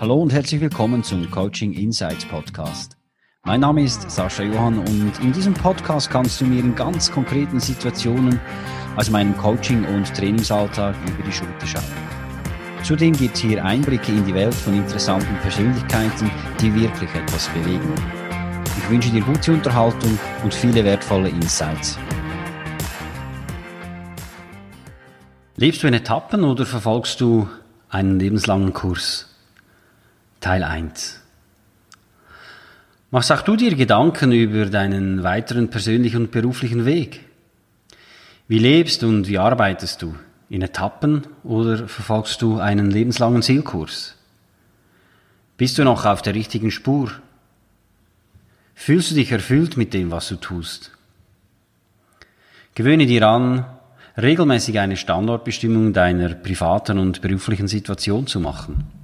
Hallo und herzlich willkommen zum Coaching Insights Podcast. Mein Name ist Sascha Johann und in diesem Podcast kannst du mir in ganz konkreten Situationen aus meinem Coaching- und Trainingsalltag über die Schulter schauen. Zudem gibt es hier Einblicke in die Welt von interessanten Persönlichkeiten, die wirklich etwas bewegen. Ich wünsche dir gute Unterhaltung und viele wertvolle Insights. Lebst du in Etappen oder verfolgst du einen lebenslangen Kurs? Teil 1. Machst auch du dir Gedanken über deinen weiteren persönlichen und beruflichen Weg? Wie lebst und wie arbeitest du? In Etappen oder verfolgst du einen lebenslangen Zielkurs? Bist du noch auf der richtigen Spur? Fühlst du dich erfüllt mit dem, was du tust? Gewöhne dir an, regelmäßig eine Standortbestimmung deiner privaten und beruflichen Situation zu machen.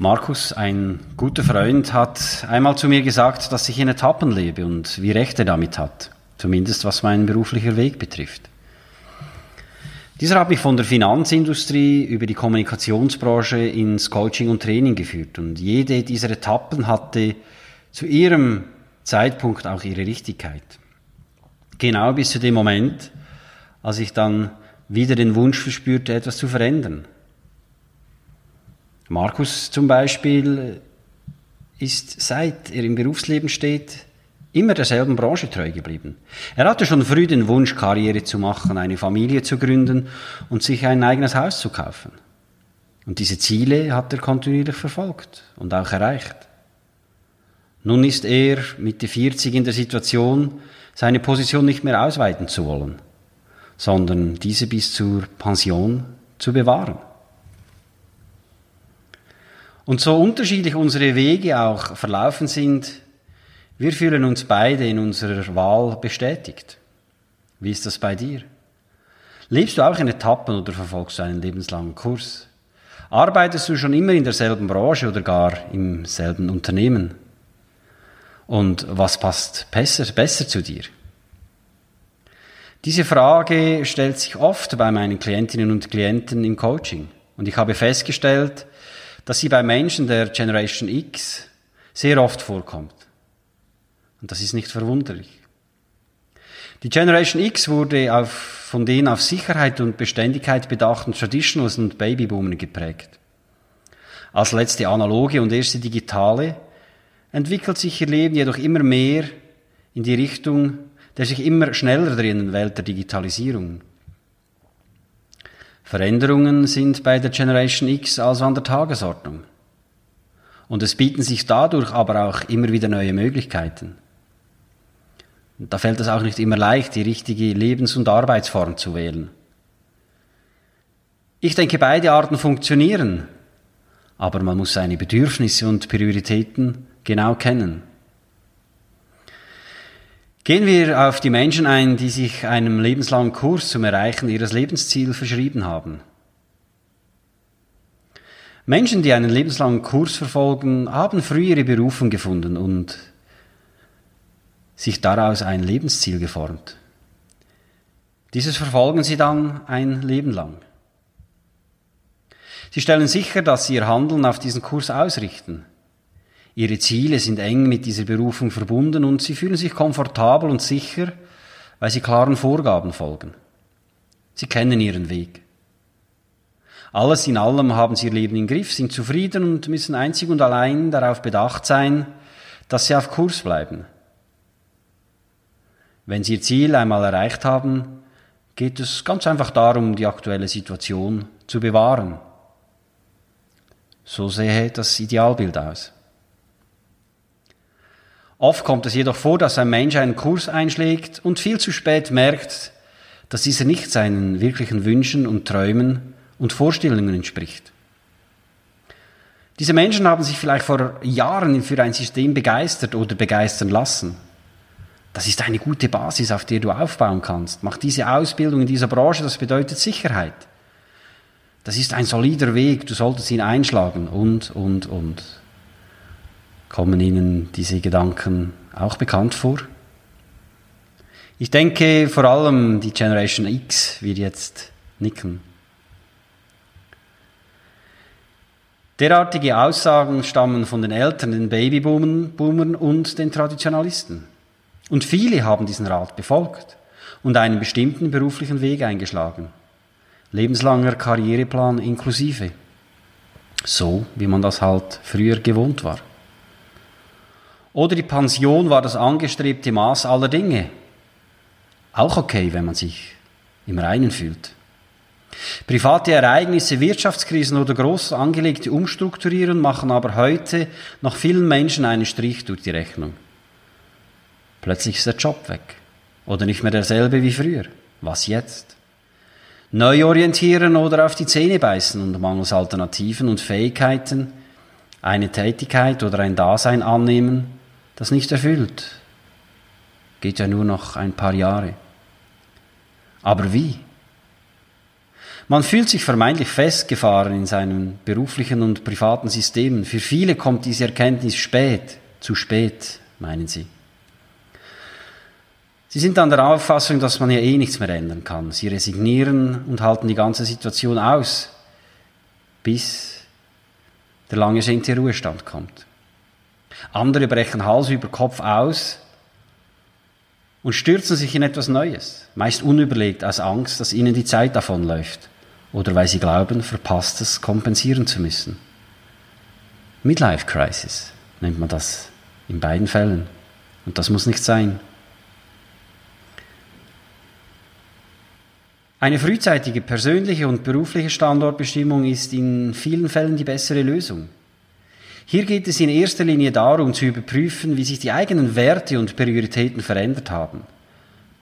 Markus, ein guter Freund, hat einmal zu mir gesagt, dass ich in Etappen lebe und wie recht er damit hat, zumindest was mein beruflicher Weg betrifft. Dieser hat mich von der Finanzindustrie über die Kommunikationsbranche ins Coaching und Training geführt und jede dieser Etappen hatte zu ihrem Zeitpunkt auch ihre Richtigkeit. Genau bis zu dem Moment, als ich dann wieder den Wunsch verspürte, etwas zu verändern. Markus zum Beispiel ist, seit er im Berufsleben steht, immer derselben Branche treu geblieben. Er hatte schon früh den Wunsch, Karriere zu machen, eine Familie zu gründen und sich ein eigenes Haus zu kaufen. Und diese Ziele hat er kontinuierlich verfolgt und auch erreicht. Nun ist er Mitte 40 in der Situation, seine Position nicht mehr ausweiten zu wollen, sondern diese bis zur Pension zu bewahren. Und so unterschiedlich unsere Wege auch verlaufen sind, wir fühlen uns beide in unserer Wahl bestätigt. Wie ist das bei dir? Lebst du auch in Etappen oder verfolgst du einen lebenslangen Kurs? Arbeitest du schon immer in derselben Branche oder gar im selben Unternehmen? Und was passt besser, besser zu dir? Diese Frage stellt sich oft bei meinen Klientinnen und Klienten im Coaching. Und ich habe festgestellt, dass sie bei Menschen der Generation X sehr oft vorkommt. Und das ist nicht verwunderlich. Die Generation X wurde auf, von den auf Sicherheit und Beständigkeit bedachten Traditionals und Babyboomern geprägt. Als letzte analoge und erste digitale entwickelt sich ihr Leben jedoch immer mehr in die Richtung der sich immer schneller drehenden Welt der Digitalisierung. Veränderungen sind bei der Generation X also an der Tagesordnung. Und es bieten sich dadurch aber auch immer wieder neue Möglichkeiten. Und da fällt es auch nicht immer leicht, die richtige Lebens- und Arbeitsform zu wählen. Ich denke, beide Arten funktionieren, aber man muss seine Bedürfnisse und Prioritäten genau kennen. Gehen wir auf die Menschen ein, die sich einem lebenslangen Kurs zum Erreichen ihres Lebensziels verschrieben haben. Menschen, die einen lebenslangen Kurs verfolgen, haben früh ihre Berufung gefunden und sich daraus ein Lebensziel geformt. Dieses verfolgen sie dann ein Leben lang. Sie stellen sicher, dass sie ihr Handeln auf diesen Kurs ausrichten. Ihre Ziele sind eng mit dieser Berufung verbunden und sie fühlen sich komfortabel und sicher, weil sie klaren Vorgaben folgen. Sie kennen ihren Weg. Alles in allem haben sie ihr Leben im Griff, sind zufrieden und müssen einzig und allein darauf bedacht sein, dass sie auf Kurs bleiben. Wenn sie ihr Ziel einmal erreicht haben, geht es ganz einfach darum, die aktuelle Situation zu bewahren. So sähe das Idealbild aus. Oft kommt es jedoch vor, dass ein Mensch einen Kurs einschlägt und viel zu spät merkt, dass dieser nicht seinen wirklichen Wünschen und Träumen und Vorstellungen entspricht. Diese Menschen haben sich vielleicht vor Jahren für ein System begeistert oder begeistern lassen. Das ist eine gute Basis, auf der du aufbauen kannst. Mach diese Ausbildung in dieser Branche, das bedeutet Sicherheit. Das ist ein solider Weg, du solltest ihn einschlagen und, und, und. Kommen Ihnen diese Gedanken auch bekannt vor? Ich denke, vor allem die Generation X wird jetzt nicken. Derartige Aussagen stammen von den Eltern, den Babyboomern und den Traditionalisten. Und viele haben diesen Rat befolgt und einen bestimmten beruflichen Weg eingeschlagen. Lebenslanger Karriereplan inklusive. So, wie man das halt früher gewohnt war. Oder die Pension war das angestrebte Maß aller Dinge. Auch okay, wenn man sich im Reinen fühlt. Private Ereignisse, Wirtschaftskrisen oder groß angelegte Umstrukturieren machen aber heute noch vielen Menschen einen Strich durch die Rechnung. Plötzlich ist der Job weg. Oder nicht mehr derselbe wie früher. Was jetzt? Neu orientieren oder auf die Zähne beißen und mangels Alternativen und Fähigkeiten eine Tätigkeit oder ein Dasein annehmen, das nicht erfüllt. Geht ja nur noch ein paar Jahre. Aber wie? Man fühlt sich vermeintlich festgefahren in seinen beruflichen und privaten Systemen. Für viele kommt diese Erkenntnis spät, zu spät, meinen sie. Sie sind dann der Auffassung, dass man ja eh nichts mehr ändern kann. Sie resignieren und halten die ganze Situation aus, bis der lange ersehnte Ruhestand kommt. Andere brechen Hals über Kopf aus und stürzen sich in etwas Neues, meist unüberlegt aus Angst, dass ihnen die Zeit davonläuft oder weil sie glauben, Verpasstes kompensieren zu müssen. Midlife Crisis nennt man das in beiden Fällen. Und das muss nicht sein. Eine frühzeitige persönliche und berufliche Standortbestimmung ist in vielen Fällen die bessere Lösung. Hier geht es in erster Linie darum zu überprüfen, wie sich die eigenen Werte und Prioritäten verändert haben.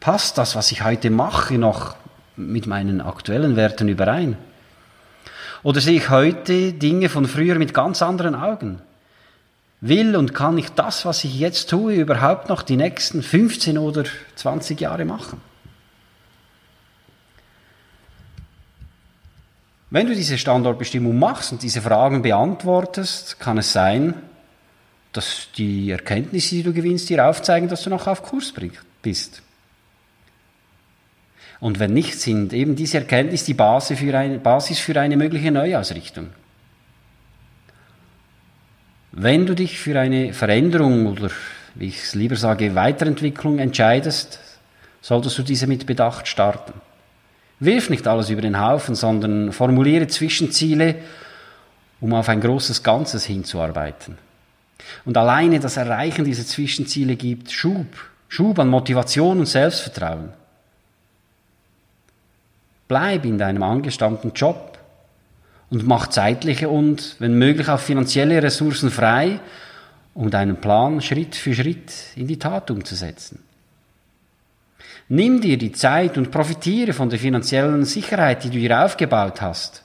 Passt das, was ich heute mache, noch mit meinen aktuellen Werten überein? Oder sehe ich heute Dinge von früher mit ganz anderen Augen? Will und kann ich das, was ich jetzt tue, überhaupt noch die nächsten 15 oder 20 Jahre machen? Wenn du diese Standortbestimmung machst und diese Fragen beantwortest, kann es sein, dass die Erkenntnisse, die du gewinnst, dir aufzeigen, dass du noch auf Kurs bist. Und wenn nicht, sind eben diese Erkenntnisse die Basis für eine, Basis für eine mögliche Neuausrichtung. Wenn du dich für eine Veränderung oder, wie ich es lieber sage, Weiterentwicklung entscheidest, solltest du diese mit Bedacht starten. Wirf nicht alles über den Haufen, sondern formuliere Zwischenziele, um auf ein großes Ganzes hinzuarbeiten. Und alleine das Erreichen dieser Zwischenziele gibt Schub, Schub an Motivation und Selbstvertrauen. Bleib in deinem angestammten Job und mach zeitliche und, wenn möglich, auch finanzielle Ressourcen frei, um deinen Plan Schritt für Schritt in die Tat umzusetzen. Nimm dir die Zeit und profitiere von der finanziellen Sicherheit, die du dir aufgebaut hast.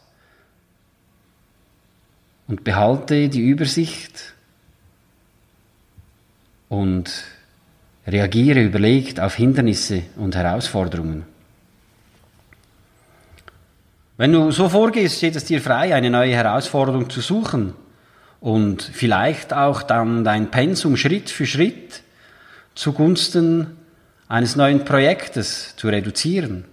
Und behalte die Übersicht und reagiere überlegt auf Hindernisse und Herausforderungen. Wenn du so vorgehst, steht es dir frei, eine neue Herausforderung zu suchen und vielleicht auch dann dein Pensum Schritt für Schritt zugunsten eines neuen Projektes zu reduzieren.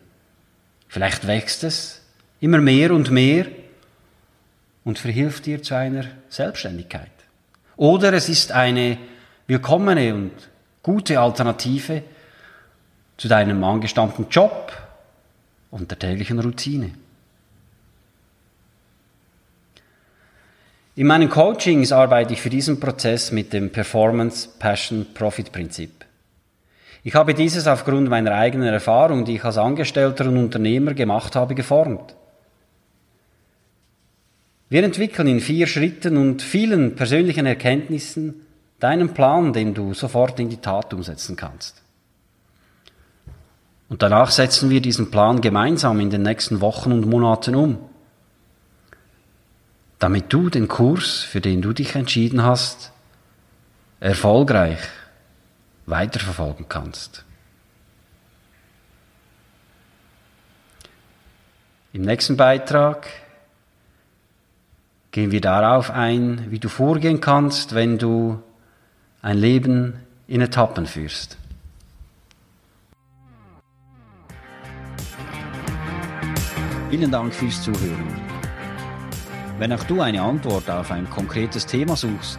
Vielleicht wächst es immer mehr und mehr und verhilft dir zu einer Selbstständigkeit. Oder es ist eine willkommene und gute Alternative zu deinem angestammten Job und der täglichen Routine. In meinen Coachings arbeite ich für diesen Prozess mit dem Performance Passion Profit Prinzip. Ich habe dieses aufgrund meiner eigenen Erfahrung, die ich als Angestellter und Unternehmer gemacht habe, geformt. Wir entwickeln in vier Schritten und vielen persönlichen Erkenntnissen deinen Plan, den du sofort in die Tat umsetzen kannst. Und danach setzen wir diesen Plan gemeinsam in den nächsten Wochen und Monaten um, damit du den Kurs, für den du dich entschieden hast, erfolgreich weiterverfolgen kannst. Im nächsten Beitrag gehen wir darauf ein, wie du vorgehen kannst, wenn du ein Leben in Etappen führst. Vielen Dank fürs Zuhören. Wenn auch du eine Antwort auf ein konkretes Thema suchst